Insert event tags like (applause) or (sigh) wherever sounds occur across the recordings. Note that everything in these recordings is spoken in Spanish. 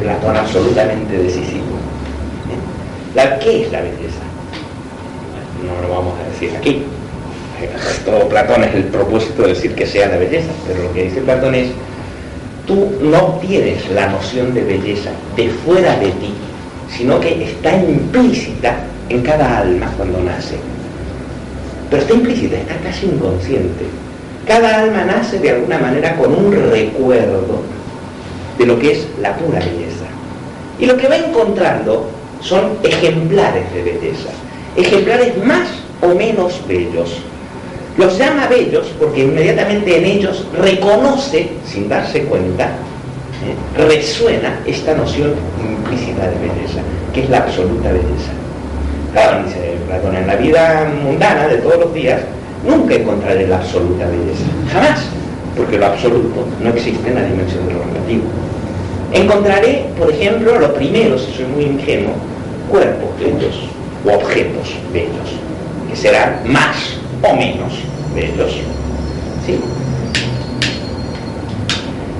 Platón absolutamente decisivo. ¿La, ¿Qué es la belleza? No lo vamos a decir aquí. Todo Platón es el propósito de decir que sea la belleza, pero lo que dice Platón es, tú no tienes la noción de belleza de fuera de ti, sino que está implícita en cada alma cuando nace. Pero está implícita, está casi inconsciente. Cada alma nace de alguna manera con un recuerdo de lo que es la pura belleza. Y lo que va encontrando son ejemplares de belleza, ejemplares más o menos bellos. Los llama bellos porque inmediatamente en ellos reconoce, sin darse cuenta, ¿eh? resuena esta noción implícita de belleza, que es la absoluta belleza. Claro, dice Platón, en la vida mundana de todos los días nunca encontraré la absoluta belleza, jamás, porque lo absoluto no existe en la dimensión de lo relativo. Encontraré, por ejemplo, lo primero, si soy muy ingenuo, cuerpos bellos o objetos bellos, que serán más o menos bellos. ¿Sí?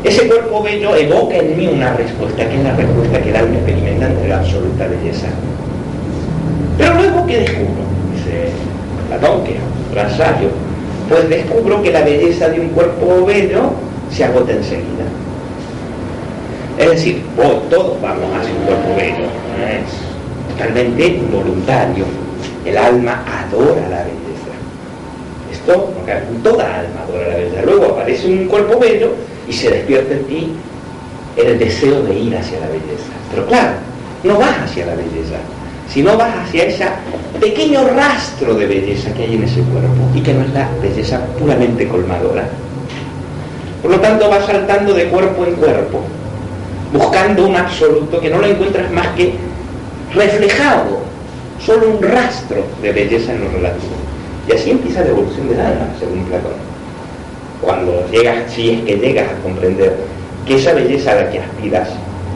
Ese cuerpo bello evoca en mí una respuesta, que es la respuesta que el alma experimenta entre la absoluta belleza. Pero luego, ¿qué descubro? Dice Platón, que es pues descubro que la belleza de un cuerpo bello se agota enseguida. Es decir, todos vamos hacia un cuerpo bello, es totalmente voluntario. El alma adora la belleza. Esto, toda alma adora la belleza. Luego aparece un cuerpo bello y se despierta en ti el deseo de ir hacia la belleza. Pero claro, no vas hacia la belleza, sino vas hacia ese pequeño rastro de belleza que hay en ese cuerpo y que no es la belleza puramente colmadora. Por lo tanto, vas saltando de cuerpo en cuerpo buscando un absoluto que no lo encuentras más que reflejado, solo un rastro de belleza en lo relativo. Y así empieza la evolución del alma, según Platón. Cuando llegas, si es que llegas a comprender que esa belleza a la que aspiras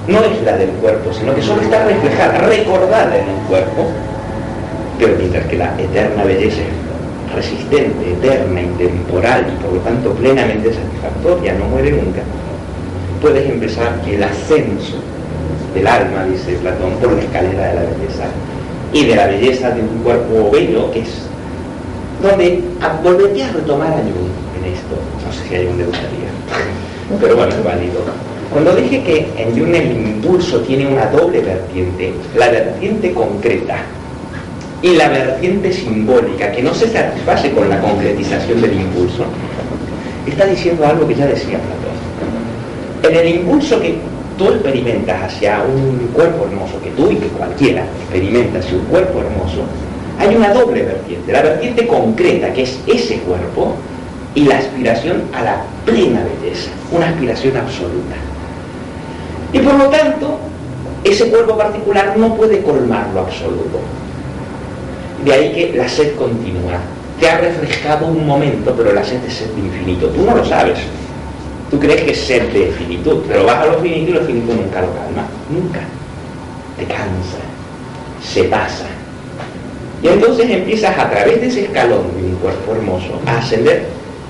no es la del cuerpo, sino que solo está reflejada, recordada en el cuerpo, pero mientras que la eterna belleza es resistente, eterna, intemporal y por lo tanto plenamente satisfactoria, no muere nunca, puedes empezar el ascenso del alma, dice Platón, por la escalera de la belleza y de la belleza de un cuerpo bello, que es donde volvería a retomar a Jung en esto. No sé si a Jung le gustaría, pero bueno, es válido. Cuando dije que en Jung el impulso tiene una doble vertiente, la vertiente concreta y la vertiente simbólica, que no se satisface con la concretización del impulso, está diciendo algo que ya decía Platón en el impulso que tú experimentas hacia un cuerpo hermoso, que tú y que cualquiera experimenta hacia un cuerpo hermoso, hay una doble vertiente. La vertiente concreta, que es ese cuerpo, y la aspiración a la plena belleza, una aspiración absoluta. Y por lo tanto, ese cuerpo particular no puede colmar lo absoluto. De ahí que la sed continúa. Te ha refrescado un momento, pero la sed es sed infinito. Tú no lo sabes. Tú crees que es ser de finitud, pero vas a lo finito y lo finito nunca lo calma. Nunca. Te cansa. Se pasa. Y entonces empiezas a través de ese escalón de un cuerpo hermoso a ascender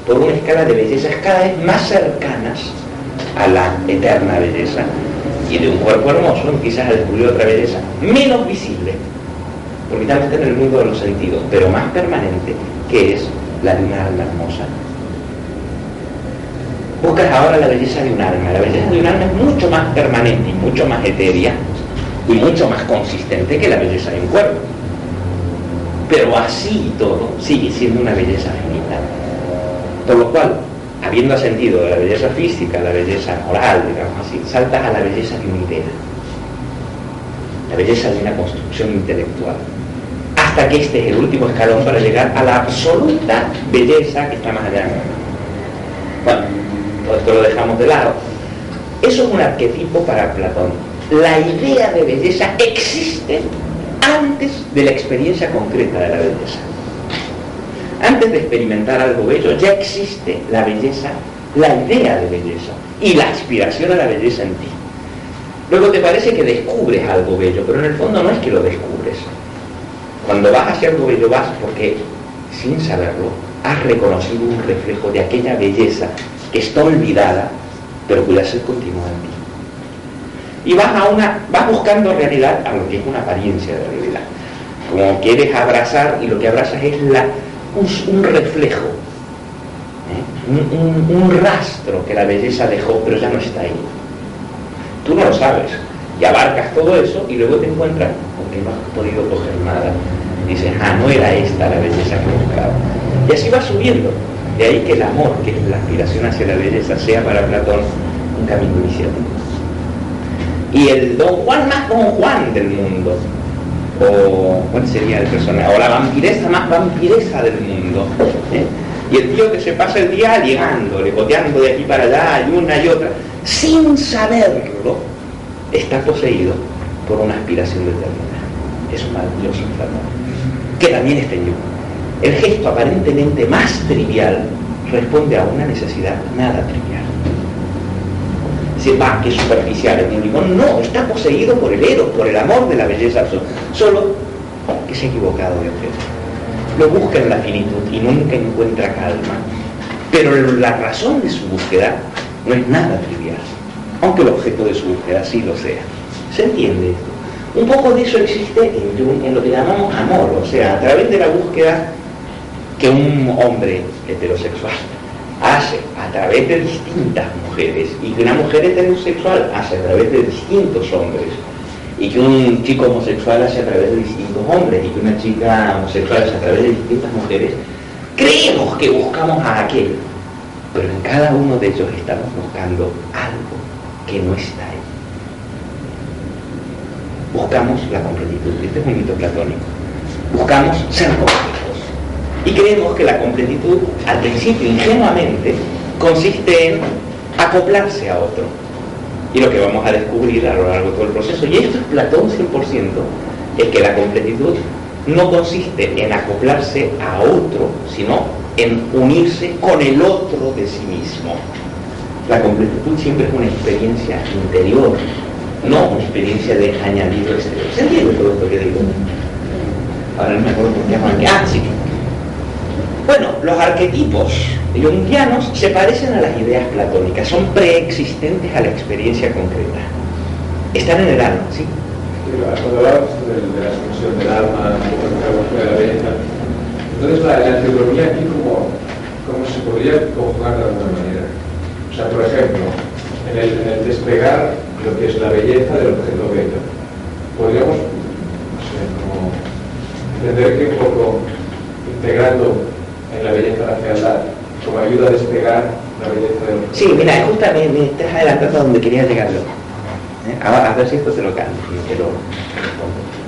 por una escala de bellezas cada vez más cercanas a la eterna belleza. Y de un cuerpo hermoso empiezas a descubrir otra belleza menos visible, porque también está en el mundo de los sentidos, pero más permanente, que es la de una alma hermosa buscas ahora la belleza de un alma. La belleza de un alma es mucho más permanente y mucho más etérea y mucho más consistente que la belleza de un cuerpo. Pero así y todo sigue siendo una belleza finita. Por lo cual, habiendo ascendido de la belleza física a la belleza moral, digamos así, saltas a la belleza de una idea, la belleza de una construcción intelectual, hasta que este es el último escalón para llegar a la absoluta belleza que está más allá. Bueno, esto lo dejamos de lado. Eso es un arquetipo para Platón. La idea de belleza existe antes de la experiencia concreta de la belleza. Antes de experimentar algo bello, ya existe la belleza, la idea de belleza y la aspiración a la belleza en ti. Luego te parece que descubres algo bello, pero en el fondo no es que lo descubres. Cuando vas hacia algo bello vas porque, sin saberlo, has reconocido un reflejo de aquella belleza que está olvidada, pero cuya sed continúa en ti. y vas a una, vas buscando realidad a lo que es una apariencia de realidad. Como quieres abrazar y lo que abrazas es la, un, reflejo, ¿eh? un, rastro que la belleza dejó, pero ya no está ahí. Tú no lo sabes, y abarcas todo eso y luego te encuentras con que no has podido coger nada. dices, ah, no era esta la belleza que buscaba. Y así va subiendo. De ahí que el amor, que es la aspiración hacia la belleza, sea para Platón un camino iniciático. Y el don Juan más don Juan del mundo, o ¿cuál sería el personaje? O la vampireza más vampireza del mundo. ¿eh? Y el tío que se pasa el día llegando, lepoteando de aquí para allá y una y otra, sin saberlo, está poseído por una aspiración de eternidad. Es un maravilloso enfermo, que también está en. El gesto aparentemente más trivial responde a una necesidad nada trivial. Se va, que superficial, el limón. No, está poseído por el eros, por el amor de la belleza Solo que se ha equivocado de objeto. Lo busca en la finitud y nunca encuentra calma. Pero la razón de su búsqueda no es nada trivial, aunque el objeto de su búsqueda sí lo sea. ¿Se entiende esto? Un poco de eso existe en, en, lo que llamamos amor, o sea, a través de la búsqueda que un hombre heterosexual hace a través de distintas mujeres y que una mujer heterosexual hace a través de distintos hombres y que un chico homosexual hace a través de distintos hombres y que una chica homosexual hace a través de distintas mujeres, creemos que buscamos a aquel, pero en cada uno de ellos estamos buscando algo que no está ahí. Buscamos la completitud, este es un mito platónico. Buscamos ser completos y creemos que la completitud, al principio ingenuamente, consiste en acoplarse a otro. Y lo que vamos a descubrir a lo largo de todo el proceso, y esto es Platón 100%, es que la completitud no consiste en acoplarse a otro, sino en unirse con el otro de sí mismo. La completitud siempre es una experiencia interior, no una experiencia de añadido exterior. ¿Se entiende todo esto que digo? Ahora no me acuerdo por qué Ah, sí, bueno, los arquetipos jungianos se parecen a las ideas platónicas, son preexistentes a la experiencia concreta. Están en el alma, ¿sí? cuando hablamos de, la expresión del alma, de la belleza, entonces la, la aquí como, como se podría conjugar de alguna manera. O sea, por ejemplo, en el, despegar lo que es la belleza del objeto beta, podríamos, no sé, como entender que un poco integrando en la belleza de la fealdad, como ayuda a despegar la belleza de los... Sí, mira, justamente me estás adelantando donde quería llegarlo. ¿Eh? A, ver si esto te lo canto, te lo,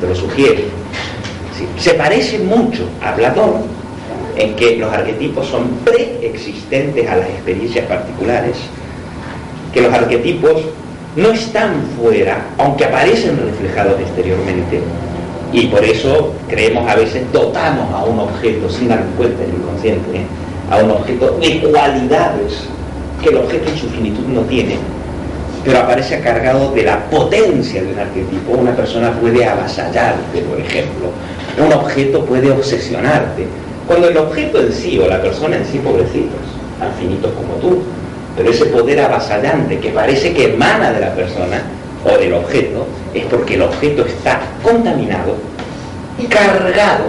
te lo sugiere. Se parece mucho a Platón en que los arquetipos son preexistentes a las experiencias particulares, que los arquetipos no están fuera, aunque aparecen reflejados exteriormente, y por eso creemos a veces dotamos a un objeto sin dar cuenta en el inconsciente, ¿eh? a un objeto de cualidades que el objeto en su finitud no tiene, pero aparece cargado de la potencia de un arquetipo. Una persona puede avasallarte, por ejemplo. Un objeto puede obsesionarte. Cuando el objeto en sí o la persona en sí, pobrecitos, tan finitos como tú, pero ese poder avasallante que parece que emana de la persona, o del objeto es porque el objeto está contaminado y cargado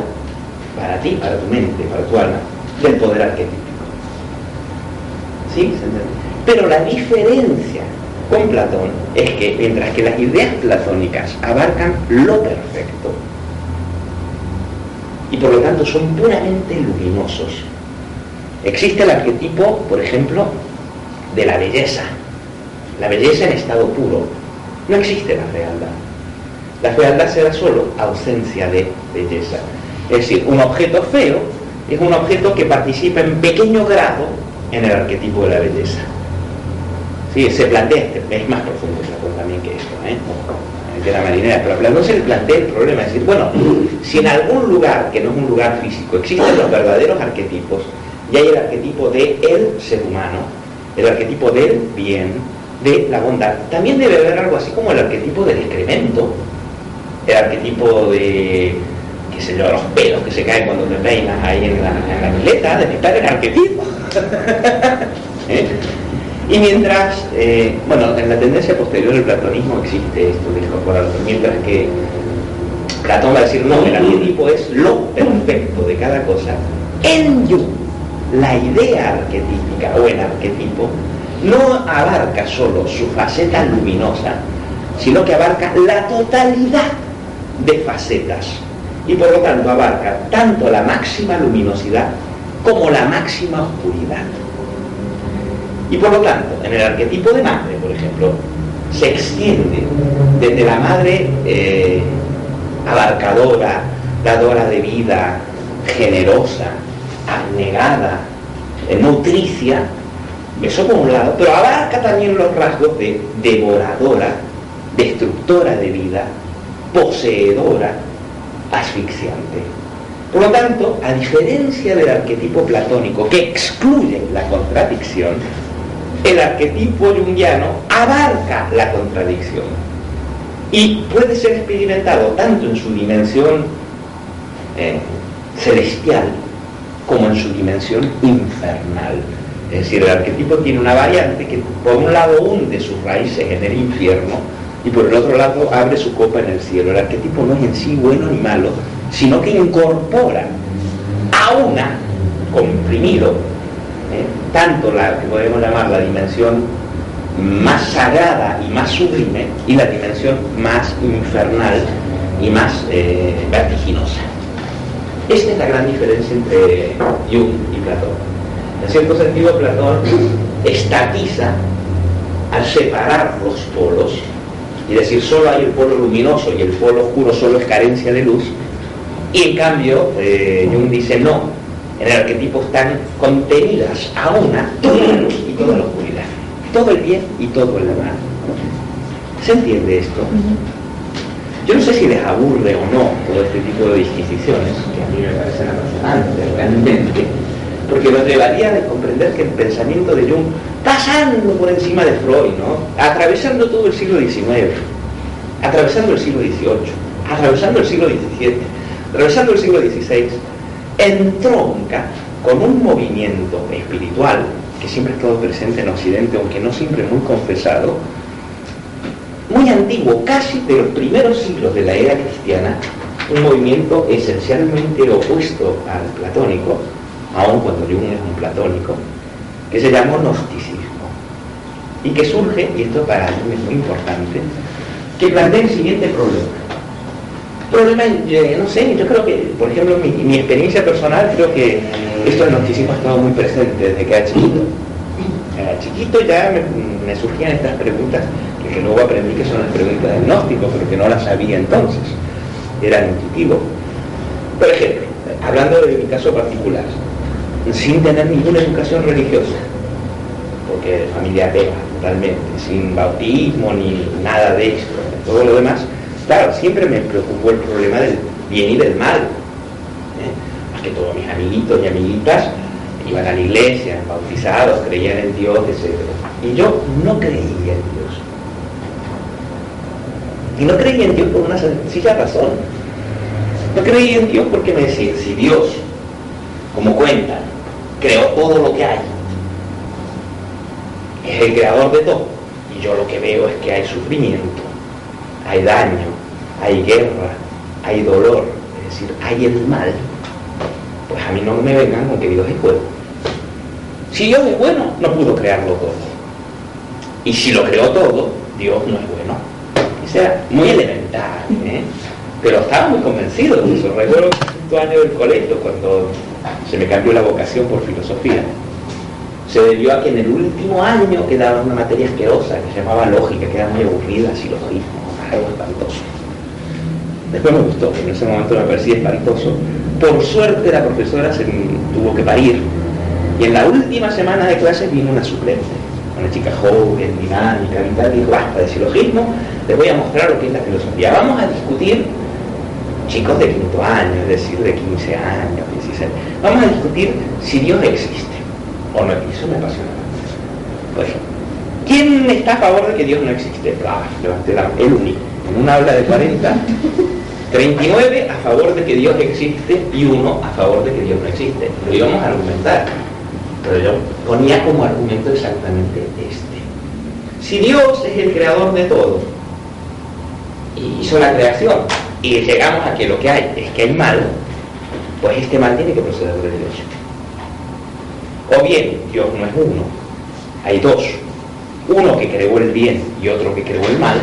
para ti, para tu mente, para tu alma, del poder arquetípico. ¿Sí? Pero la diferencia con Platón es que mientras que las ideas platónicas abarcan lo perfecto y por lo tanto son puramente luminosos, existe el arquetipo, por ejemplo, de la belleza, la belleza en estado puro, no existe la fealdad. La fealdad será solo ausencia de belleza. Es decir, un objeto feo es un objeto que participa en pequeño grado en el arquetipo de la belleza. Sí, se plantea, es más profundo también que esto, ¿eh? de la marinera, pero no se le plantea el problema, es decir, bueno, si en algún lugar, que no es un lugar físico, existen los verdaderos arquetipos, y hay el arquetipo de el ser humano, el arquetipo del bien, de la bondad. También debe haber algo así como el arquetipo del excremento, el arquetipo de, qué sé yo, los pelos que se caen cuando te peinas ahí en la, en la pileta, de estar el arquetipo. (laughs) ¿Eh? Y mientras, eh, bueno, en la tendencia posterior del platonismo existe esto de incorporarlo, mientras que Platón va a decir, no, el arquetipo es lo perfecto de cada cosa. En Jung, la idea arquetípica o el arquetipo no abarca solo su faceta luminosa, sino que abarca la totalidad de facetas. Y por lo tanto abarca tanto la máxima luminosidad como la máxima oscuridad. Y por lo tanto, en el arquetipo de madre, por ejemplo, se extiende desde la madre eh, abarcadora, dadora de vida, generosa, abnegada, nutricia, eso por un lado, pero abarca también los rasgos de devoradora, destructora de vida, poseedora, asfixiante. Por lo tanto, a diferencia del arquetipo platónico que excluye la contradicción, el arquetipo jungiano abarca la contradicción y puede ser experimentado tanto en su dimensión eh, celestial como en su dimensión infernal. Es decir, el arquetipo tiene una variante que por un lado hunde sus raíces en el infierno y por el otro lado abre su copa en el cielo. El arquetipo no es en sí bueno ni malo, sino que incorpora a una, comprimido, ¿eh? tanto la que podemos llamar la dimensión más sagrada y más sublime y la dimensión más infernal y más eh, vertiginosa. Esta es la gran diferencia entre Jung y Platón. En cierto sentido, Platón estatiza al separar los polos y decir solo hay el polo luminoso y el polo oscuro solo es carencia de luz. Y en cambio, eh, Jung dice no, en el arquetipo están contenidas a una toda la luz y toda la oscuridad, todo el bien y todo el mal. ¿Se entiende esto? Yo no sé si les aburre o no todo este tipo de disquisiciones, que a mí me parecen apasionantes realmente, porque nos llevaría a comprender que el pensamiento de Jung, pasando por encima de Freud, ¿no? atravesando todo el siglo XIX, atravesando el siglo XVIII, atravesando el siglo XVII, atravesando el siglo XVI, entronca con un movimiento espiritual que siempre ha estado presente en Occidente, aunque no siempre muy confesado, muy antiguo, casi de los primeros siglos de la era cristiana, un movimiento esencialmente opuesto al platónico, aun cuando Jung es un platónico, que se llamó gnosticismo. Y que surge, y esto para mí es muy importante, que plantea el siguiente problema. Problema, no sé, yo creo que, por ejemplo, mi, mi experiencia personal, creo que esto del gnosticismo ha estado muy presente desde que era chiquito. Era chiquito ya me, me surgían estas preguntas que luego aprendí que son las preguntas del gnóstico, pero que no las sabía entonces. Era intuitivo. Por ejemplo, hablando de mi caso particular, sin tener ninguna educación religiosa, porque familia atea totalmente, sin bautismo ni nada de esto, todo lo demás, claro, siempre me preocupó el problema del bien y del mal. ¿eh? Más que todos mis amiguitos y amiguitas iban a la iglesia, bautizados, creían en Dios, etc. Y yo no creía en Dios. Y no creía en Dios por una sencilla razón. No creía en Dios porque me decía, si Dios, como cuentan, creó todo lo que hay, es el creador de todo, y yo lo que veo es que hay sufrimiento, hay daño, hay guerra, hay dolor, es decir, hay el mal, pues a mí no me vengan con que Dios es bueno. Si Dios es bueno, no pudo crearlo todo. Y si lo creó todo, Dios no es bueno sea muy elemental, ¿eh? pero estaba muy convencido de eso. Recuerdo el año del colegio cuando se me cambió la vocación por filosofía. Se debió a que en el último año quedaba una materia asquerosa que se llamaba lógica, que era muy aburrida, silogismo, algo espantoso. Después me gustó, en ese momento me parecía espantoso. Por suerte la profesora se tuvo que parir y en la última semana de clase vino una suplente una chica joven, dinámica, vital, dijo, basta de silogismo, les voy a mostrar lo que es la filosofía. Vamos a discutir, chicos de quinto año, es decir, de 15 años, 16, vamos a discutir si Dios existe o no existe. Eso me apasiona. Pues, ¿quién está a favor de que Dios no existe? Ah, el único. En una habla de 40, 39 a favor de que Dios existe y uno a favor de que Dios no existe. Lo íbamos a argumentar. Pero yo ponía como argumento exactamente este. Si Dios es el creador de todo y hizo la creación y llegamos a que lo que hay es que hay mal, pues este mal tiene que proceder de Dios. O bien, Dios no es uno, hay dos. Uno que creó el bien y otro que creó el mal.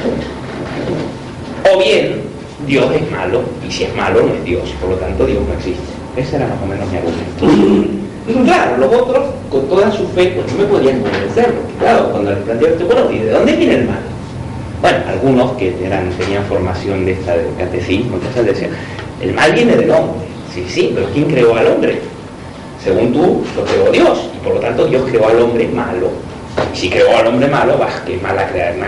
O bien, Dios es malo, y si es malo no es Dios, por lo tanto Dios no existe. Ese era más o menos mi argumento. (laughs) Claro, los otros, con toda su fe, pues no me podían convencer, claro, cuando les planteaba esto, bueno, ¿y de dónde viene el mal? Bueno, algunos que eran, tenían formación de esta de catecismo, entonces decían, el mal viene del hombre. Sí, sí, pero ¿quién creó al hombre? Según tú, lo creó Dios, y por lo tanto Dios creó al hombre malo. Y si creó al hombre malo, vas, que mal,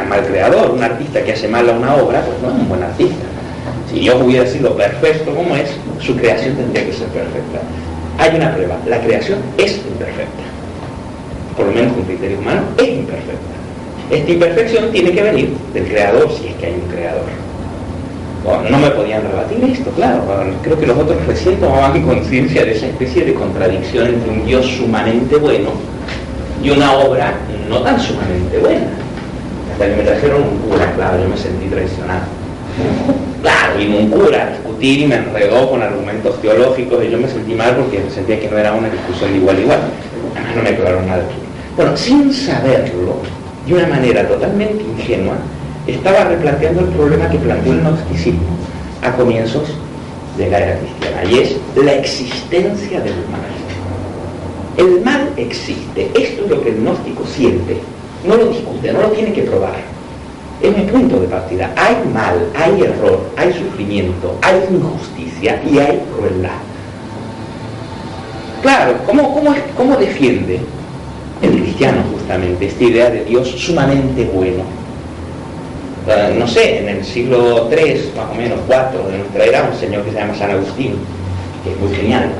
mal creador, un artista que hace mal a una obra, pues no es un buen artista. Si Dios hubiera sido perfecto como es, su creación tendría que ser perfecta. Hay una prueba, la creación es imperfecta. Por lo menos con criterio humano, es imperfecta. Esta imperfección tiene que venir del creador, si es que hay un creador. No me podían rebatir esto, claro. Creo que los otros recién tomaban conciencia de esa especie de contradicción entre un Dios sumamente bueno y una obra no tan sumamente buena. Hasta que me trajeron un cura, claro, yo me sentí traicionado. Claro, vino un cura a discutir y me enredó con argumentos teológicos y yo me sentí mal porque sentía que no era una discusión de igual a igual. Además no me aclararon nada. Bueno, sin saberlo, de una manera totalmente ingenua, estaba replanteando el problema que planteó el gnosticismo a comienzos de la era cristiana, y es la existencia del mal. El mal existe, esto es lo que el gnóstico siente, no lo discute, no lo tiene que probar. Es mi punto de partida. Hay mal, hay error, hay sufrimiento, hay injusticia y hay crueldad. Claro, ¿cómo, cómo, cómo defiende el cristiano justamente, esta idea de Dios sumamente bueno. No sé, en el siglo III, más o menos, IV de nuestra era, un señor que se llama San Agustín, que es muy genial,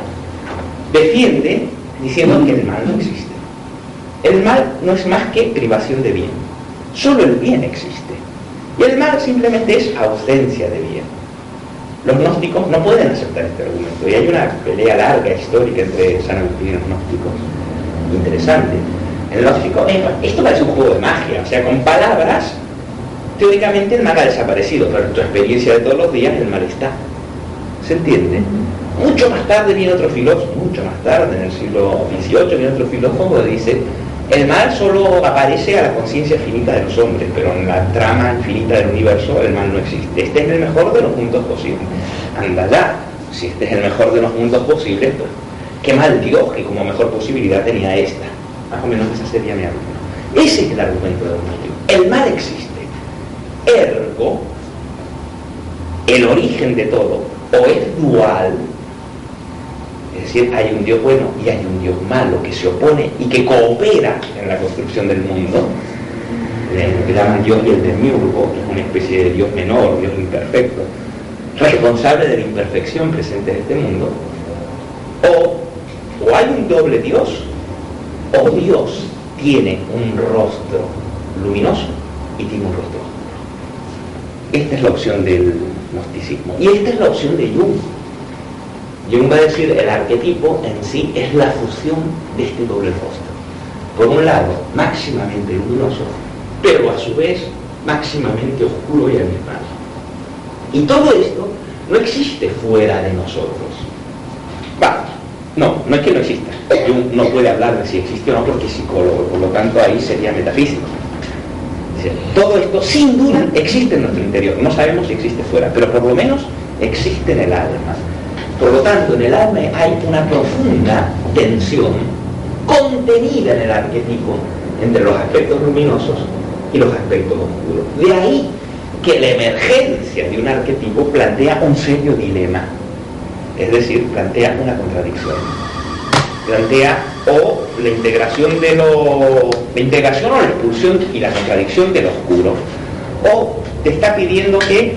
defiende diciendo que el mal no existe. El mal no es más que privación de bien. Solo el bien existe. Y el mal simplemente es ausencia de bien. Los gnósticos no pueden aceptar este argumento. Y hay una pelea larga, histórica entre San Agustín y los gnósticos interesante. El lógico, eh, esto parece un juego de magia, o sea, con palabras, teóricamente el mal ha desaparecido, pero en tu experiencia de todos los días el mal está. ¿Se entiende? Mucho más tarde viene otro filósofo, mucho más tarde, en el siglo XVIII, viene otro filósofo que dice, el mal solo aparece a la conciencia finita de los hombres, pero en la trama infinita del universo el mal no existe. Este es el mejor de los mundos posibles. Anda ya, si este es el mejor de los mundos posibles, pues qué mal Dios que como mejor posibilidad tenía esta. Más o menos esa sería mi argumento. Ese es el argumento de gnóstico. El mal existe. Ergo, el origen de todo o es dual, es decir, hay un Dios bueno y hay un Dios malo que se opone y que coopera en la construcción del mundo, que llaman Dios y el demiurgo, que es una especie de Dios menor, Dios imperfecto, responsable de la imperfección presente en este mundo, o o hay un doble Dios, o Dios tiene un rostro luminoso y tiene un rostro. Esta es la opción del gnosticismo. Y esta es la opción de Jung. Jung va a decir, el arquetipo en sí es la fusión de este doble rostro. Por un lado, máximamente luminoso, pero a su vez máximamente oscuro y animal. Y todo esto no existe fuera de nosotros. Vamos, no, no es que no exista. Jung no puede hablar de si existe o no porque es psicólogo, por lo tanto ahí sería metafísico. Todo esto sin duda existe en nuestro interior. No sabemos si existe fuera, pero por lo menos existe en el alma. Por lo tanto, en el alma hay una profunda tensión contenida en el arquetipo entre los aspectos luminosos y los aspectos oscuros. De ahí que la emergencia de un arquetipo plantea un serio dilema es decir, plantea una contradicción. Plantea o la integración de lo. la integración o la expulsión y la contradicción de lo oscuro. O te está pidiendo que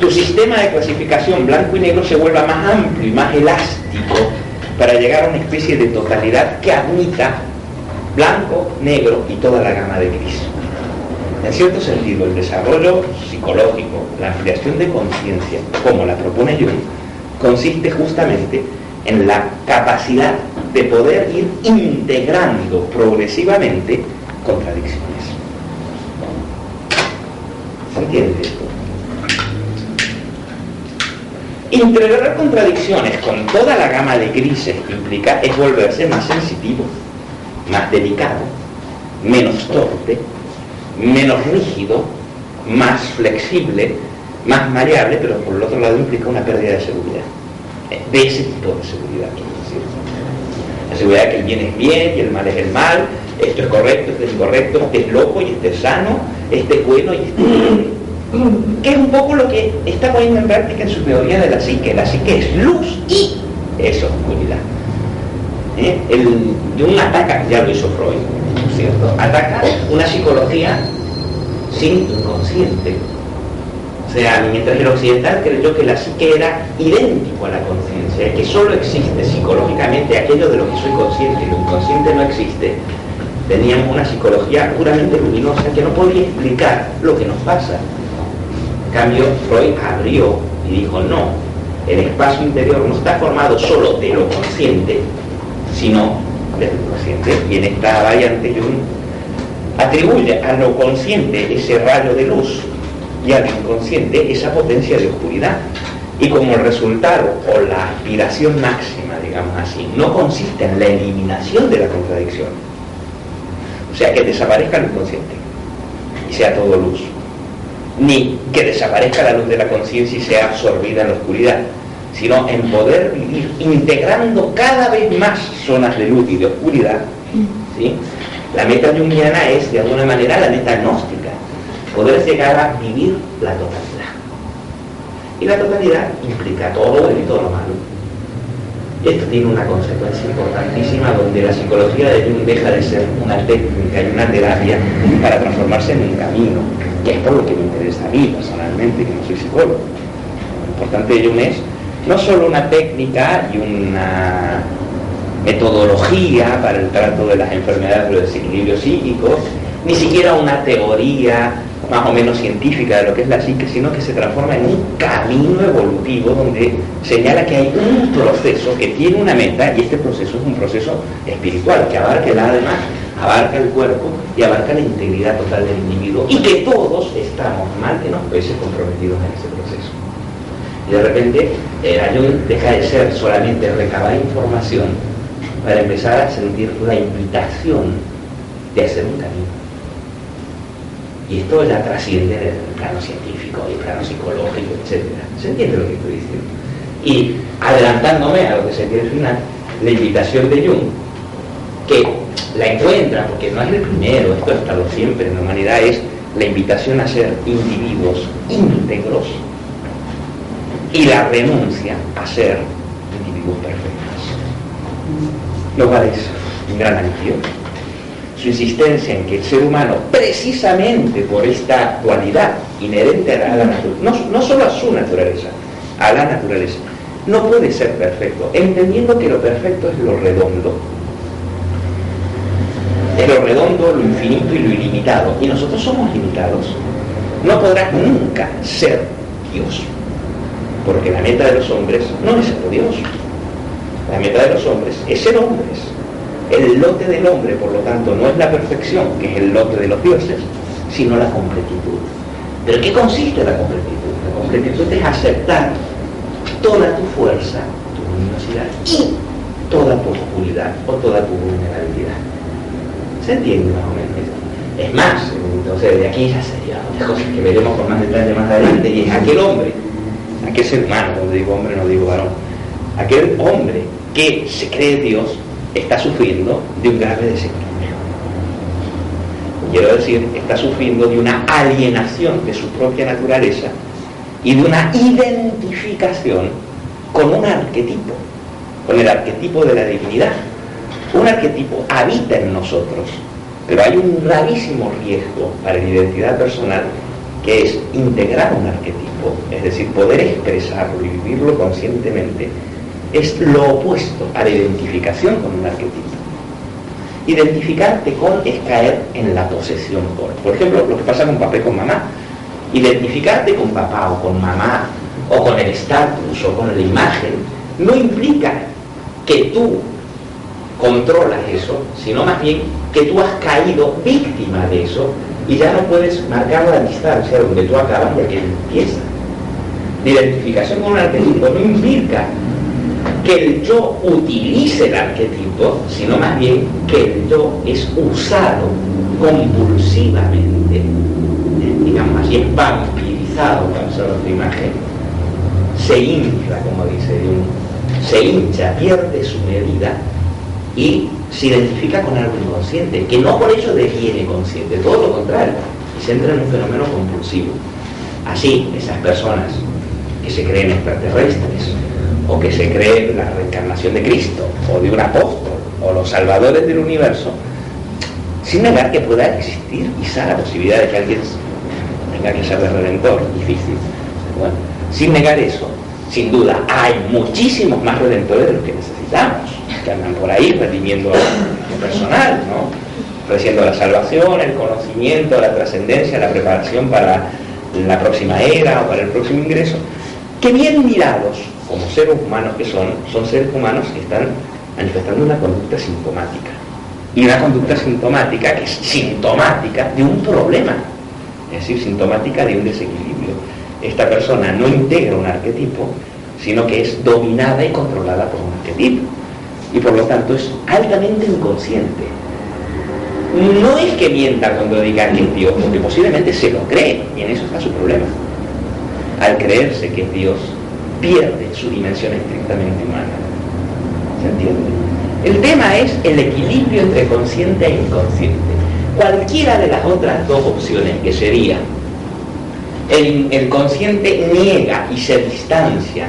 tu sistema de clasificación blanco y negro se vuelva más amplio y más elástico para llegar a una especie de totalidad que admita blanco, negro y toda la gama de gris. En cierto sentido, el desarrollo psicológico, la ampliación de conciencia, como la propone Jung, consiste justamente en la capacidad de poder ir integrando progresivamente contradicciones. ¿Se entiende esto? Integrar contradicciones con toda la gama de grises que implica es volverse más sensitivo, más delicado, menos torpe, menos rígido, más flexible, más maleable, pero por el otro lado implica una pérdida de seguridad, de ese tipo de seguridad. La seguridad que el bien es bien y el mal es el mal, esto es correcto, esto es incorrecto, este es loco y este es sano, este es bueno y este es que es un poco lo que está poniendo en práctica en su teoría de la psique. La psique es luz y es oscuridad. ¿Eh? El, de un ataca, ya lo hizo Freud, ¿cierto? Ataca una psicología sin inconsciente. O sea, mientras el occidental creyó que la psique era idéntico a la conciencia, que solo existe psicológicamente aquello de lo que soy consciente y lo inconsciente no existe, teníamos una psicología puramente luminosa que no podía explicar lo que nos pasa. En cambio, Freud abrió y dijo, no, el espacio interior no está formado solo de lo consciente, sino del inconsciente. Y en esta variante Jung atribuye a lo consciente ese rayo de luz y al inconsciente esa potencia de oscuridad. Y como el resultado o la aspiración máxima, digamos así, no consiste en la eliminación de la contradicción, o sea, que desaparezca el inconsciente y sea todo luz, ni que desaparezca la luz de la conciencia y sea absorbida en la oscuridad, sino en poder vivir integrando cada vez más zonas de luz y de oscuridad. ¿sí? La meta junguiana es, de alguna manera, la meta gnóstica, poder llegar a vivir la totalidad. Y la totalidad implica todo lo bueno y todo lo malo. Y esto tiene una consecuencia importantísima donde la psicología de Jung deja de ser una técnica y una terapia para transformarse en un camino, que es por lo que me interesa a mí personalmente, que no soy psicólogo. Lo importante de Jung es no solo una técnica y una metodología para el trato de las enfermedades de los desequilibrios psíquicos, ni siquiera una teoría más o menos científica de lo que es la psique, sino que se transforma en un camino evolutivo donde señala que hay un proceso que tiene una meta y este proceso es un proceso espiritual que abarca el alma, abarca el cuerpo y abarca la integridad total del individuo y que todos estamos mal que nos peces comprometidos en ese proceso. Y de repente el ayuno deja de ser solamente recabar información para empezar a sentir la invitación de hacer un camino. Y esto ya trasciende el plano científico, el plano psicológico, etc. ¿Se entiende lo que estoy diciendo? Y adelantándome a lo que sería el final, la invitación de Jung, que la encuentra, porque no es el primero, esto ha estado siempre en la humanidad, es la invitación a ser individuos íntegros y la renuncia a ser individuos perfectos. Cual es un gran alivio su insistencia en que el ser humano, precisamente por esta dualidad inherente a la naturaleza, no, solo a su naturaleza, a la naturaleza, no puede ser perfecto, entendiendo que lo perfecto es lo redondo. Es lo redondo, lo infinito y lo ilimitado. Y nosotros somos limitados. No podrás nunca ser Dios. Porque la meta de los hombres no es ser Dios. La meta de los hombres es ser hombres el lote del hombre, por lo tanto, no es la perfección, que es el lote de los dioses, sino la completitud. ¿Pero qué consiste la completitud? La completitud es aceptar toda tu fuerza, tu luminosidad y toda tu oscuridad o toda tu vulnerabilidad. ¿Se entiende más o menos Es más, entonces de aquí ya sería otras cosas que veremos con más detalle más adelante, y es aquel hombre, aquel ser humano, cuando digo hombre no digo varón, aquel hombre que se cree Dios, está sufriendo de un grave desequilibrio. Quiero decir, está sufriendo de una alienación de su propia naturaleza y de una identificación con un arquetipo, con el arquetipo de la divinidad. Un arquetipo habita en nosotros, pero hay un gravísimo riesgo para la identidad personal que es integrar un arquetipo, es decir, poder expresarlo y vivirlo conscientemente es lo opuesto a la identificación con un arquetipo. Identificarte con es caer en la posesión por. Por ejemplo, lo que pasa con papá y con mamá. Identificarte con papá o con mamá o con el estatus o con la imagen no implica que tú controlas eso, sino más bien que tú has caído víctima de eso y ya no puedes marcar la distancia donde tú acabas aquel empieza. La identificación con un arquetipo no implica que el yo utilice el arquetipo, sino más bien que el yo es usado compulsivamente, digamos así, es vampirizado, para usar otra imagen, se infla, como dice Jung, se hincha, pierde su medida y se identifica con algo inconsciente, que no por ello deviene consciente, todo lo contrario, y se entra en un fenómeno compulsivo. Así, esas personas que se creen extraterrestres, o que se creen la reencarnación de Cristo, o de un apóstol, o los salvadores del universo, sin negar que pueda existir quizá la posibilidad de que alguien tenga que ser de redentor, difícil. Bueno, sin negar eso, sin duda hay muchísimos más redentores de los que necesitamos, que andan por ahí redimiendo lo personal, ¿no? ofreciendo la salvación, el conocimiento, la trascendencia, la preparación para la próxima era o para el próximo ingreso, que bien mirados como seres humanos que son, son seres humanos que están manifestando una conducta sintomática. Y una conducta sintomática que es sintomática de un problema, es decir, sintomática de un desequilibrio. Esta persona no integra un arquetipo, sino que es dominada y controlada por un arquetipo. Y por lo tanto es altamente inconsciente. No es que mienta cuando diga que es Dios, porque posiblemente se lo cree, y en eso está su problema. Al creerse que es Dios, pierde su dimensión estrictamente humana. ¿Se entiende? El tema es el equilibrio entre consciente e inconsciente. Cualquiera de las otras dos opciones que sería el, consciente niega y se distancia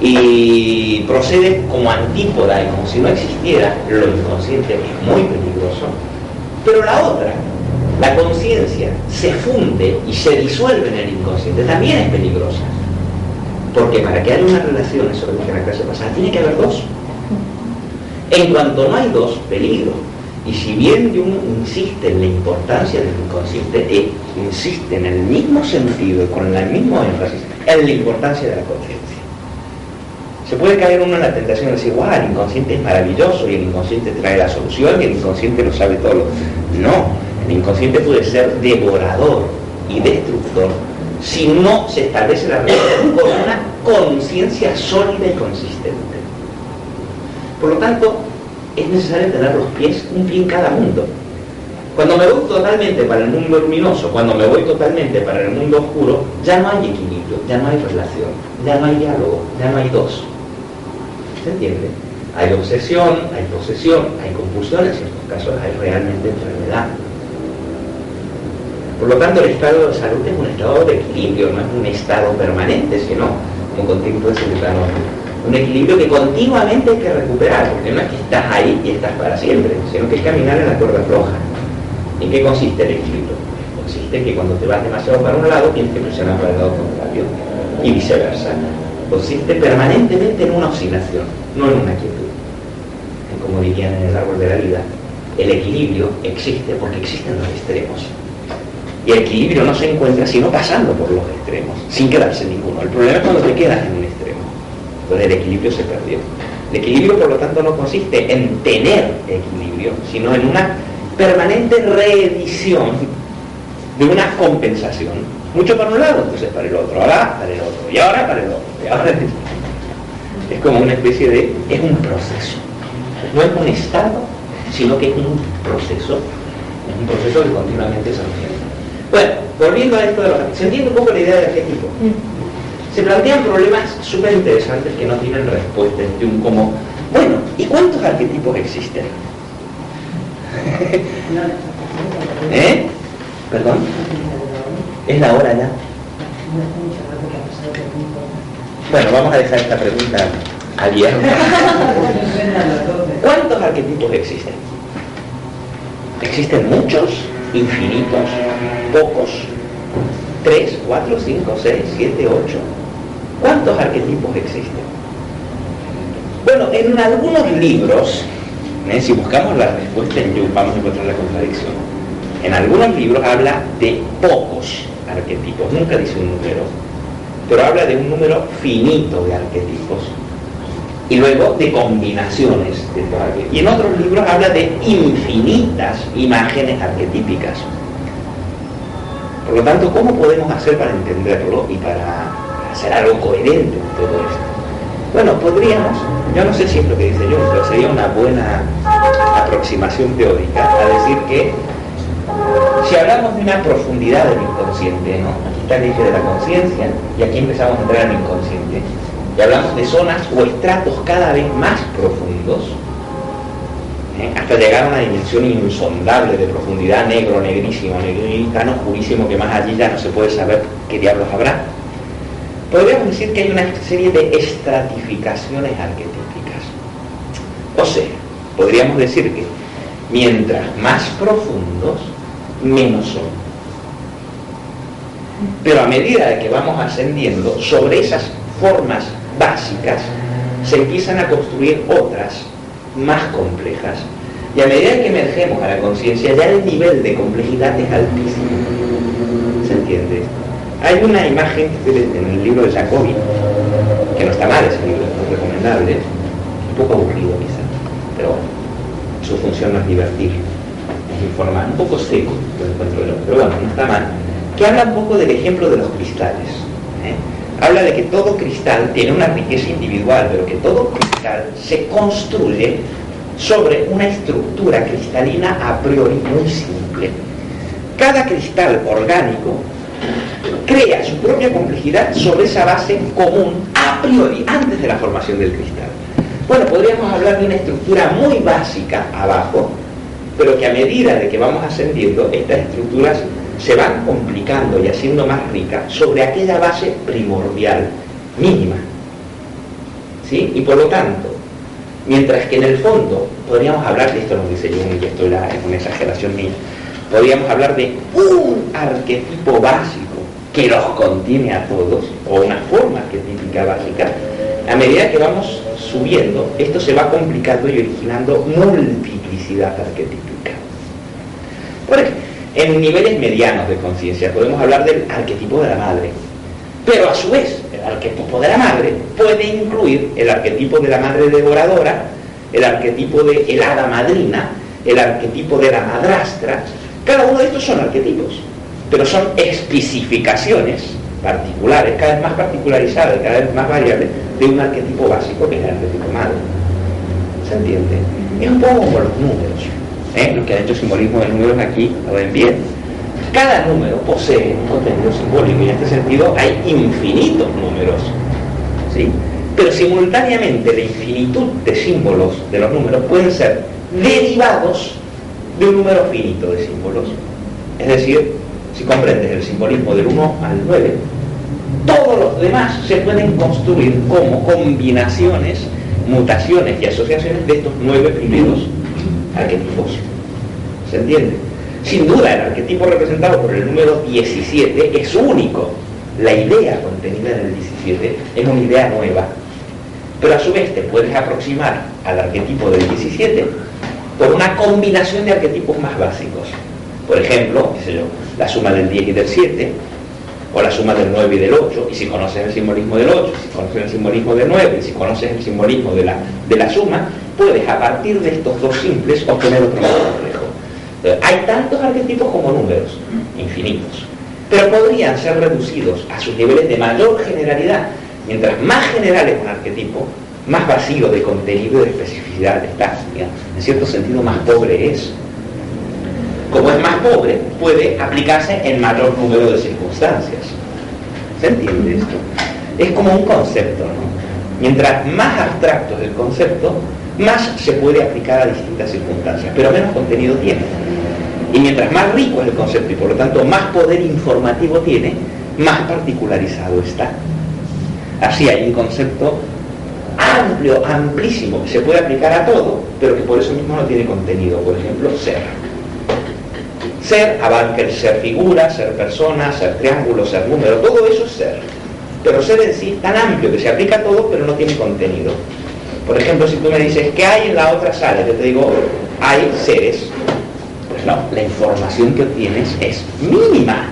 y procede como antípoda y como si no existiera lo inconsciente, es muy peligroso. Pero la otra, la conciencia, se funde y se disuelve en el inconsciente, también es peligrosa. Porque para que haya una relación, eso lo dije en la clase pasada, tiene que haber dos. En cuanto no hay dos, peligro. Y si bien Jung insiste en la importancia del inconsciente, e insiste en el mismo sentido y con el mismo énfasis en la importancia de la conciencia. Se puede caer uno en la tentación de decir, guau, el inconsciente es maravilloso y el inconsciente trae la solución y el inconsciente lo sabe todo. No, el inconsciente puede ser devorador y destructor si no se establece la relación con una conciencia sólida y consistente. Por lo tanto, es necesario tener los pies, un pie en cada mundo. Cuando me voy totalmente para el mundo luminoso, cuando me voy totalmente para el mundo oscuro, ya no hay equilibrio, ya no hay relación, ya no hay diálogo, ya no hay dos. ¿Se entiende? Hay obsesión, hay posesión, hay compulsión, en ciertos casos hay realmente enfermedad. Por lo tanto, el estado de salud es un estado de equilibrio, no es un estado permanente, sino un contexto de ciudadano. Un equilibrio que continuamente hay que recuperar, porque no es que estás ahí y estás para siempre, sino que es caminar en la cuerda floja. ¿En qué consiste el equilibrio? Consiste en que cuando te vas demasiado para un lado tienes que presionar para el lado contrario y viceversa. Consiste permanentemente en una oscilación, no en una quietud. Como dirían en el árbol de la vida, el equilibrio existe porque existen los extremos. Y el equilibrio no se encuentra sino pasando por los extremos, sin quedarse ninguno. El problema es cuando te quedas en un extremo. Entonces el equilibrio se perdió. El equilibrio, por lo tanto, no consiste en tener equilibrio, sino en una permanente reedición de una compensación. Mucho para un lado, entonces para el otro, ahora para el otro, y ahora para el otro, y ahora es como una especie de, es un proceso. No es un estado, sino que es un proceso, es un proceso que continuamente se refiere. Bueno, volviendo a esto de los ¿se entiende un poco la idea del arquetipo? Mm. Se plantean problemas súper interesantes que no tienen respuesta de un como, bueno, ¿y cuántos arquetipos existen? (laughs) ¿Eh? ¿Perdón? ¿Es la hora ya? Bueno, vamos a dejar esta pregunta abierta. (laughs) ¿Cuántos arquetipos existen? ¿Existen muchos? ¿Infinitos? ¿Pocos? ¿Tres, cuatro, cinco, seis, siete, ocho? ¿Cuántos arquetipos existen? Bueno, en algunos libros ¿eh? Si buscamos la respuesta en Jung, vamos a encontrar la contradicción. En algunos libros habla de pocos arquetipos, nunca dice un número, pero habla de un número finito de arquetipos. y luego de combinaciones de arquetipos. Y en otros libros habla de infinitas imágenes arquetípicas. Por lo tanto, ¿cómo podemos hacer para entenderlo y para hacer algo coherente en todo esto? Bueno, podríamos, yo no sé si es lo que dice yo, pero sería una buena aproximación teórica a decir que si hablamos de una profundidad del inconsciente, ¿no? aquí está el eje de la conciencia y aquí empezamos a entrar en el inconsciente, y hablamos de zonas o estratos cada vez más profundos, ¿eh? hasta llegar a una dimensión insondable de profundidad, negro, negrísimo, negro, tan oscurísimo que más allí ya no se puede saber qué diablos habrá. Podríamos decir que hay una serie de estratificaciones arquetípicas. O sea, podríamos decir que mientras más profundos, menos son. Pero a medida de que vamos ascendiendo sobre esas formas básicas, se empiezan a construir otras más complejas. Y a medida que emergemos a la conciencia, ya el nivel de complejidad es altísimo. ¿Se entiende? Hay una imagen en el libro de Jacobi, que no está mal ese libro, es recomendable, un poco aburrido quizá, pero su función no es divertir, es informar, un poco seco el encuentro pero bueno, no está mal, que habla un poco del ejemplo de los cristales. ¿eh? Habla de que todo cristal tiene una riqueza individual, pero que todo cristal se construye sobre una estructura cristalina a priori muy simple. Cada cristal orgánico crea su propia complejidad sobre esa base común a priori, antes de la formación del cristal. Bueno, podríamos hablar de una estructura muy básica abajo, pero que a medida de que vamos ascendiendo, estas estructuras se van complicando y haciendo más ricas sobre aquella base primordial, mínima. ¿Sí? Y por lo tanto, mientras que en el fondo podríamos hablar, de esto nos dice Jung, y esto es una exageración mía, podríamos hablar de un arquetipo básico que los contiene a todos, o una forma arquetípica básica, a medida que vamos subiendo, esto se va complicando y originando multiplicidad arquetípica. Por ejemplo, en niveles medianos de conciencia podemos hablar del arquetipo de la madre. Pero a su vez, el arquetipo de la madre puede incluir el arquetipo de la madre devoradora, el arquetipo de el hada madrina, el arquetipo de la madrastra. Cada uno de estos son arquetipos, pero son especificaciones particulares, cada vez más particularizadas, cada vez más variables, de un arquetipo básico que es el arquetipo madre. ¿Se entiende? Es un poco como los números. ¿Eh? los que han hecho simbolismo de números aquí lo ven bien. Cada número posee un contenido simbólico y en este sentido hay infinitos números. ¿sí? Pero simultáneamente la infinitud de símbolos de los números pueden ser derivados de un número finito de símbolos. Es decir, si comprendes el simbolismo del 1 al 9, todos los demás se pueden construir como combinaciones, mutaciones y asociaciones de estos nueve primeros arquetipos. ¿Se entiende? Sin duda, el arquetipo representado por el número 17 es único. La idea contenida en el 17 es una idea nueva. Pero a su vez te puedes aproximar al arquetipo del 17 por una combinación de arquetipos más básicos. Por ejemplo, la suma del 10 y del 7, o la suma del 9 y del 8, y si conoces el simbolismo del 8, si conoces el simbolismo del 9, si conoces el simbolismo de la, de la suma, puedes a partir de estos dos simples obtener otro más complejo. hay tantos arquetipos como números, infinitos, pero podrían ser reducidos a sus niveles de mayor generalidad. Mientras más general es un arquetipo, más vacío de contenido y de especificidad está. En cierto sentido, más pobre es como es más pobre, puede aplicarse en mayor número de circunstancias. ¿Se entiende esto? Es como un concepto, ¿no? Mientras más abstracto es el concepto, más se puede aplicar a distintas circunstancias, pero menos contenido tiene. Y mientras más rico es el concepto y por lo tanto más poder informativo tiene, más particularizado está. Así hay un concepto amplio, amplísimo, que se puede aplicar a todo, pero que por eso mismo no tiene contenido. Por ejemplo, ser. Ser abarca el ser figura, ser persona, ser triángulo, ser número, todo eso es ser. Pero ser en sí tan amplio que se aplica a todo, pero no tiene contenido. Por ejemplo, si tú me dices, ¿qué hay en la otra sala? Yo te digo, hay seres. Pues no, la información que obtienes es mínima.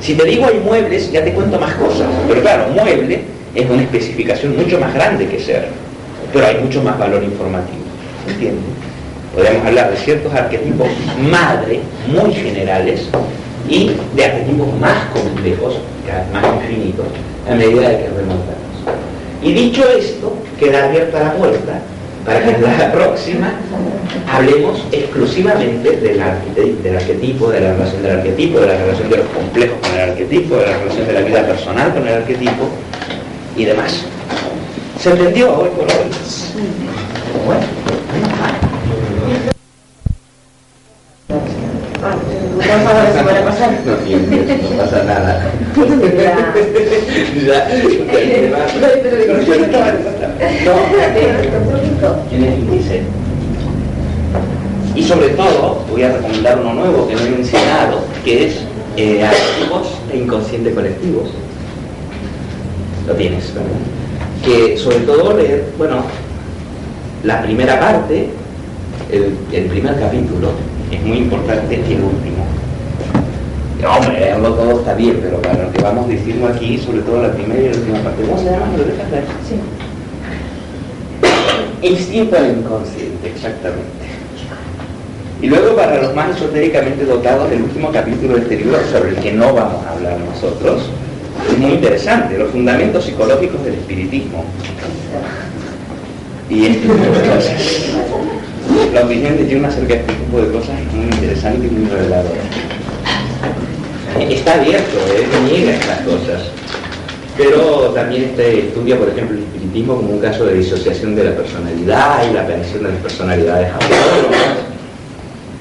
Si te digo hay muebles, ya te cuento más cosas. Pero claro, mueble es una especificación mucho más grande que ser. pero hay mucho más valor informativo, ¿entiendes? Podemos hablar de ciertos arquetipos madre muy generales y de arquetipos más complejos, más infinitos, a medida de que remontamos. Y dicho esto, queda abierta la puerta para que en la próxima hablemos exclusivamente del, del, arquetipo, de la relación del arquetipo, de la relación de los complejos con el arquetipo, de la relación de la vida personal con el arquetipo y demás. ¿Se entendió hoy por hoy? Bueno. No tienes, no pasa nada. (laughs) ya, Y sobre todo, voy a recomendar uno nuevo que no he mencionado, que es eh, Activos e Inconsciente Colectivos. Lo tienes, ¿verdad? Que sobre todo leer, bueno, la primera parte, el, el primer capítulo, es muy importante, y el último. Hombre, leerlo todo está bien, pero para lo que vamos diciendo aquí, sobre todo la primera y la última parte, ¿cómo se llama? ¿Lo dejas ver? Sí. Instinto al inconsciente, exactamente. Y luego para los más esotéricamente dotados, el último capítulo de este libro, sobre el que no vamos a hablar nosotros, es muy interesante, los fundamentos psicológicos del espiritismo. Y este tipo de cosas. La opinión de Jung acerca de este tipo de cosas es muy interesante y muy reveladora. Está abierto, ¿eh? niega estas cosas. Pero también este estudia, por ejemplo, el espiritismo como un caso de disociación de la personalidad y la aparición de las personalidades autónomas,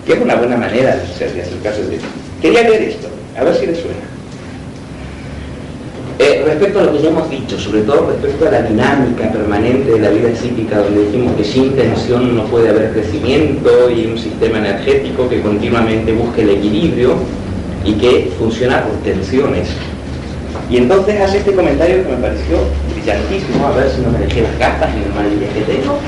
que es una buena manera de, acercarse de esto. Quería ver esto, a ver si le suena. Eh, respecto a lo que ya hemos dicho, sobre todo respecto a la dinámica permanente de la vida psíquica, donde dijimos que sin tensión no puede haber crecimiento y un sistema energético que continuamente busque el equilibrio y que funciona por tensiones. Y entonces hace este comentario que me pareció brillantísimo, a ver si no me dejé las gafas en el mal día que tengo.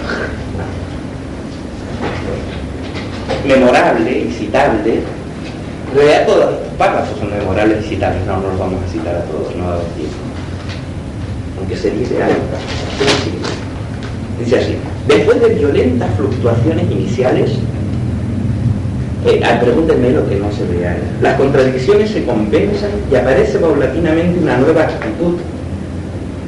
Memorable y citable en realidad todos los párrafos son memorables y citables, no, no los vamos a citar a todos, no va a haber tiempo. Aunque se dice algo. Dice así, después de violentas fluctuaciones iniciales, eh, pregúntenme lo que no se vea, las contradicciones se compensan y aparece paulatinamente una nueva actitud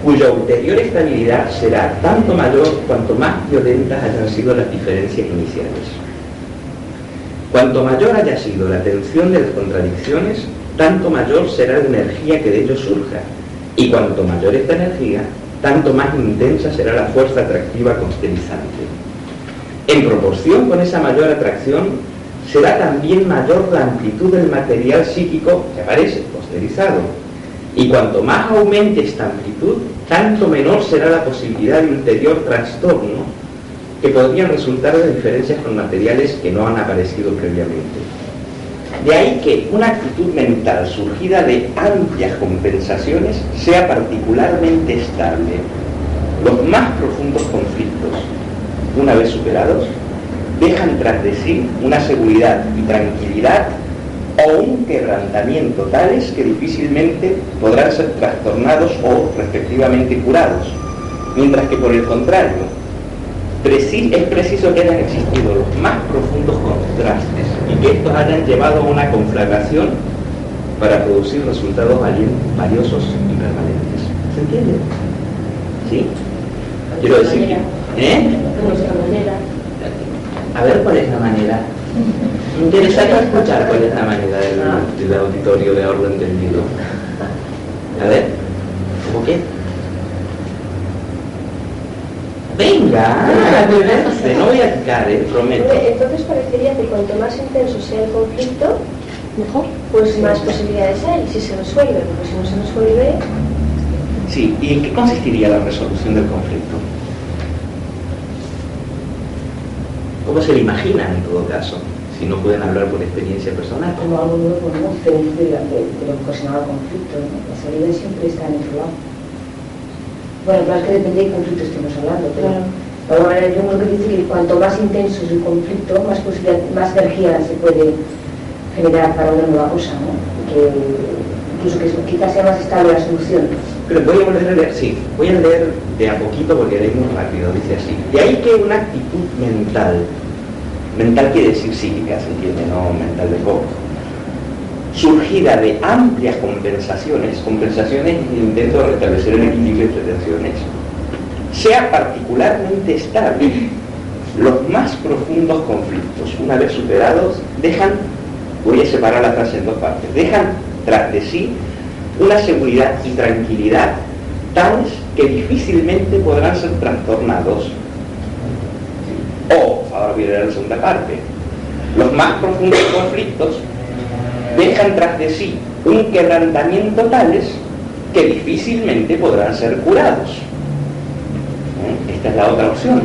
cuya ulterior estabilidad será tanto mayor cuanto más violentas hayan sido las diferencias iniciales. Cuanto mayor haya sido la tensión de las contradicciones, tanto mayor será la energía que de ellos surja. Y cuanto mayor esta energía, tanto más intensa será la fuerza atractiva constelizante. En proporción con esa mayor atracción, será también mayor la amplitud del material psíquico que aparece constelizado. Y cuanto más aumente esta amplitud, tanto menor será la posibilidad de ulterior trastorno que podrían resultar de diferencias con materiales que no han aparecido previamente. De ahí que una actitud mental surgida de amplias compensaciones sea particularmente estable. Los más profundos conflictos, una vez superados, dejan tras de sí una seguridad y tranquilidad o un quebrantamiento tales que difícilmente podrán ser trastornados o respectivamente curados, mientras que por el contrario, es preciso que hayan existido los más profundos contrastes y que estos hayan llevado a una conflagración para producir resultados valiosos y permanentes. ¿Se entiende? ¿Sí? Quiero decir, ¿eh? A ver cuál es la manera. Interesante escuchar cuál es la manera del, del auditorio de orden entendido. A ver, ¿cómo qué? Venga, no voy a quitar, eh, prometo. Entonces parecería que cuanto más intenso sea el conflicto, mejor, pues más posibilidades hay, si se resuelve, porque si no se resuelve... Sí, ¿y en qué consistiría la resolución del conflicto? ¿Cómo se le imagina en todo caso? Si no pueden hablar por experiencia personal. Como algo nuevo, ¿no? Diferente de, de, de lo que ocasionaba conflicto, ¿no? La salida siempre está en otro lado. Bueno, claro, es que depende del conflicto estemos hablando, pero claro. de alguna manera yo creo que dice que cuanto más intenso es el conflicto, más, más energía se puede generar para una nueva cosa, ¿no? Que incluso que quizás sea más estable la solución. Pero voy a volver a leer, sí, voy a leer de a poquito porque leí muy rápido, dice así. De ahí que una actitud mental, mental quiere decir psíquica, se entiende, no mental de poco, surgida de amplias compensaciones, compensaciones intento de restablecer el equilibrio entre tensiones, sea particularmente estable, los más profundos conflictos, una vez superados, dejan, voy a separar la frase en dos partes, dejan tras de sí una seguridad y tranquilidad tales que difícilmente podrán ser trastornados. O, ahora voy a leer la segunda parte, los más profundos conflictos dejan tras de sí un quebrantamiento tales que difícilmente podrán ser curados. ¿Eh? Esta es la otra opción.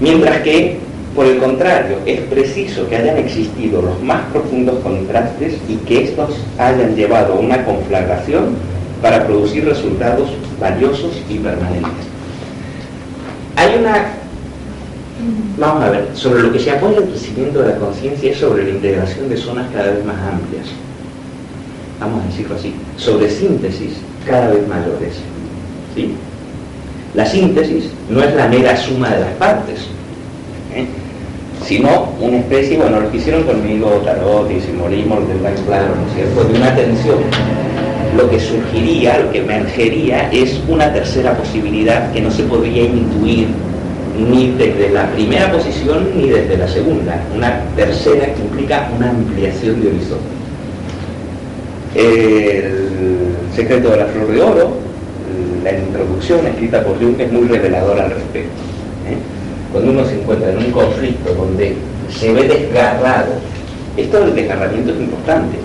Mientras que por el contrario, es preciso que hayan existido los más profundos contrastes y que estos hayan llevado a una conflagración para producir resultados valiosos y permanentes. Hay una... Vamos a ver, sobre lo que se apoya el crecimiento de la conciencia es sobre la integración de zonas cada vez más amplias. Vamos a decirlo así, sobre síntesis cada vez mayores. ¿sí? La síntesis no es la mera suma de las partes, ¿eh? Sino una especie, bueno, lo que hicieron conmigo Tarot y simbolismo, lo tendrán claro, ¿no es cierto?, de una tensión. Lo que surgiría, lo que emergería es una tercera posibilidad que no se podría intuir ni desde la primera posición ni desde la segunda, una tercera que implica una ampliación de horizonte. El secreto de la flor de oro, la introducción escrita por Jung es muy reveladora al respecto. Cuando uno se encuentra en un conflicto donde se ve desgarrado, esto del desgarramiento es importante,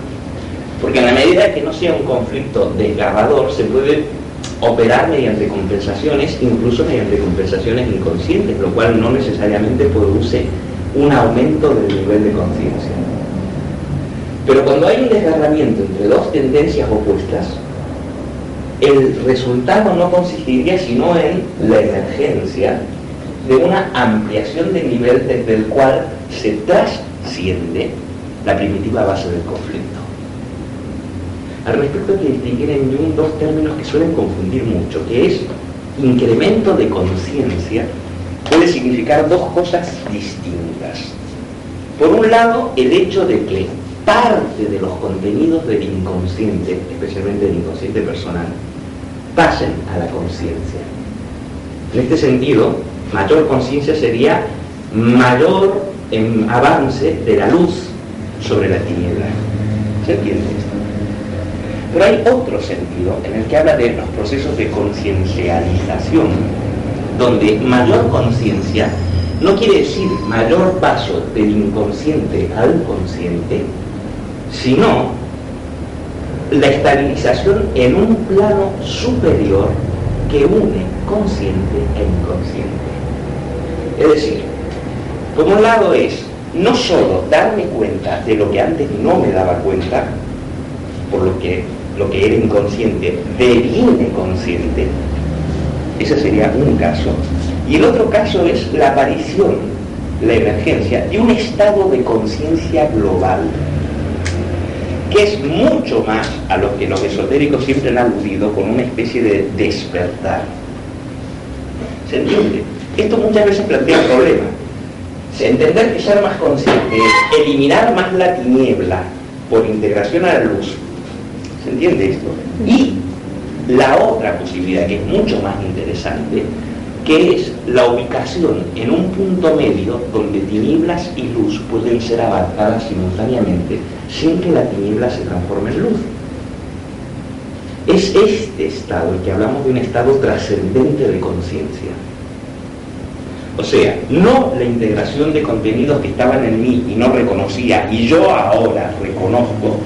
porque en la medida que no sea un conflicto desgarrador, se puede operar mediante compensaciones, incluso mediante compensaciones inconscientes, lo cual no necesariamente produce un aumento del nivel de conciencia. Pero cuando hay un desgarramiento entre dos tendencias opuestas, el resultado no consistiría sino en la emergencia de una ampliación de nivel desde el cual se trasciende la primitiva base del conflicto. Al respecto hay que distinguir en Jung dos términos que suelen confundir mucho, que es incremento de conciencia puede significar dos cosas distintas. Por un lado, el hecho de que parte de los contenidos del inconsciente, especialmente del inconsciente personal, pasen a la conciencia. En este sentido, mayor conciencia sería mayor en avance de la luz sobre la tiniebla. ¿Se entiende esto? Pero hay otro sentido en el que habla de los procesos de conciencialización, donde mayor conciencia no quiere decir mayor paso del inconsciente al consciente, sino la estabilización en un plano superior que une consciente e inconsciente. Es decir, por un lado es no solo darme cuenta de lo que antes no me daba cuenta, por lo que lo que era inconsciente deviene consciente, ese sería un caso, y el otro caso es la aparición, la emergencia de un estado de conciencia global, que es mucho más a lo que los esotéricos siempre han aludido con una especie de despertar. ¿Se entiende? Esto muchas veces plantea un problema. Entender que ser más consciente es eliminar más la tiniebla por integración a la luz. ¿Se entiende esto? Y la otra posibilidad, que es mucho más interesante, que es la ubicación en un punto medio donde tinieblas y luz pueden ser abarcadas simultáneamente sin que la tiniebla se transforme en luz. Es este estado el que hablamos de un estado trascendente de conciencia. O sea, no la integración de contenidos que estaban en mí y no reconocía y yo ahora reconozco,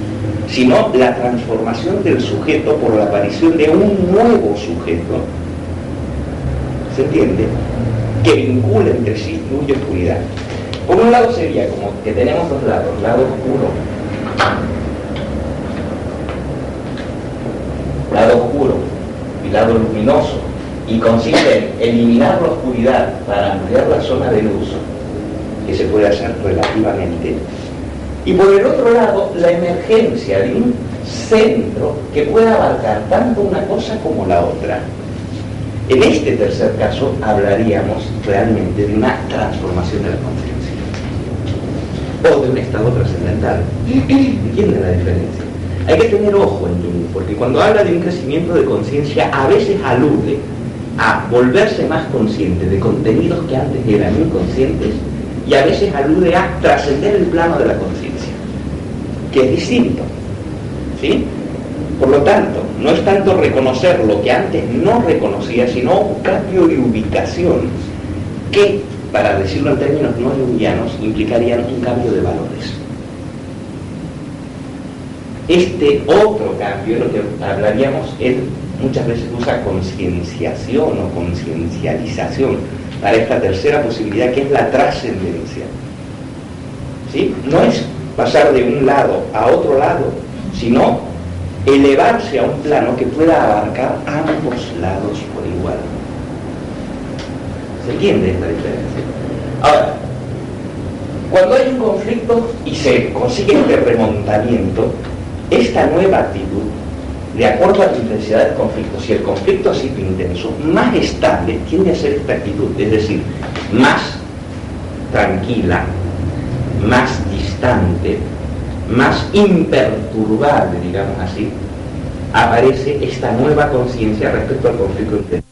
sino la transformación del sujeto por la aparición de un nuevo sujeto. ¿Se entiende? Que vincula entre sí luz y oscuridad. Por un lado sería como que tenemos dos lados, lado oscuro, lado oscuro y lado luminoso y consiste en eliminar la oscuridad para ampliar la zona de luz, que se puede hacer relativamente. Y por el otro lado, la emergencia de un centro que pueda abarcar tanto una cosa como la otra. En este tercer caso hablaríamos realmente de una transformación de la conciencia o de un estado trascendental. ¿Entienden la diferencia? Hay que tener ojo en porque cuando habla de un crecimiento de conciencia a veces alude a volverse más consciente de contenidos que antes eran inconscientes y a veces alude a trascender el plano de la conciencia, que es distinto. ¿sí? Por lo tanto, no es tanto reconocer lo que antes no reconocía, sino un cambio de ubicación que, para decirlo en términos no jungianos, implicarían un cambio de valores. Este otro cambio, lo que hablaríamos, él muchas veces usa concienciación o conciencialización para esta tercera posibilidad que es la trascendencia. ¿Sí? No es pasar de un lado a otro lado, sino elevarse a un plano que pueda abarcar ambos lados por igual. ¿Se entiende esta diferencia? Ahora, cuando hay un conflicto y se consigue este remontamiento, esta nueva actitud, de acuerdo a la intensidad del conflicto, si el conflicto ha sido intenso, más estable tiende a ser esta actitud, es decir, más tranquila, más distante, más imperturbable, digamos así, aparece esta nueva conciencia respecto al conflicto intenso.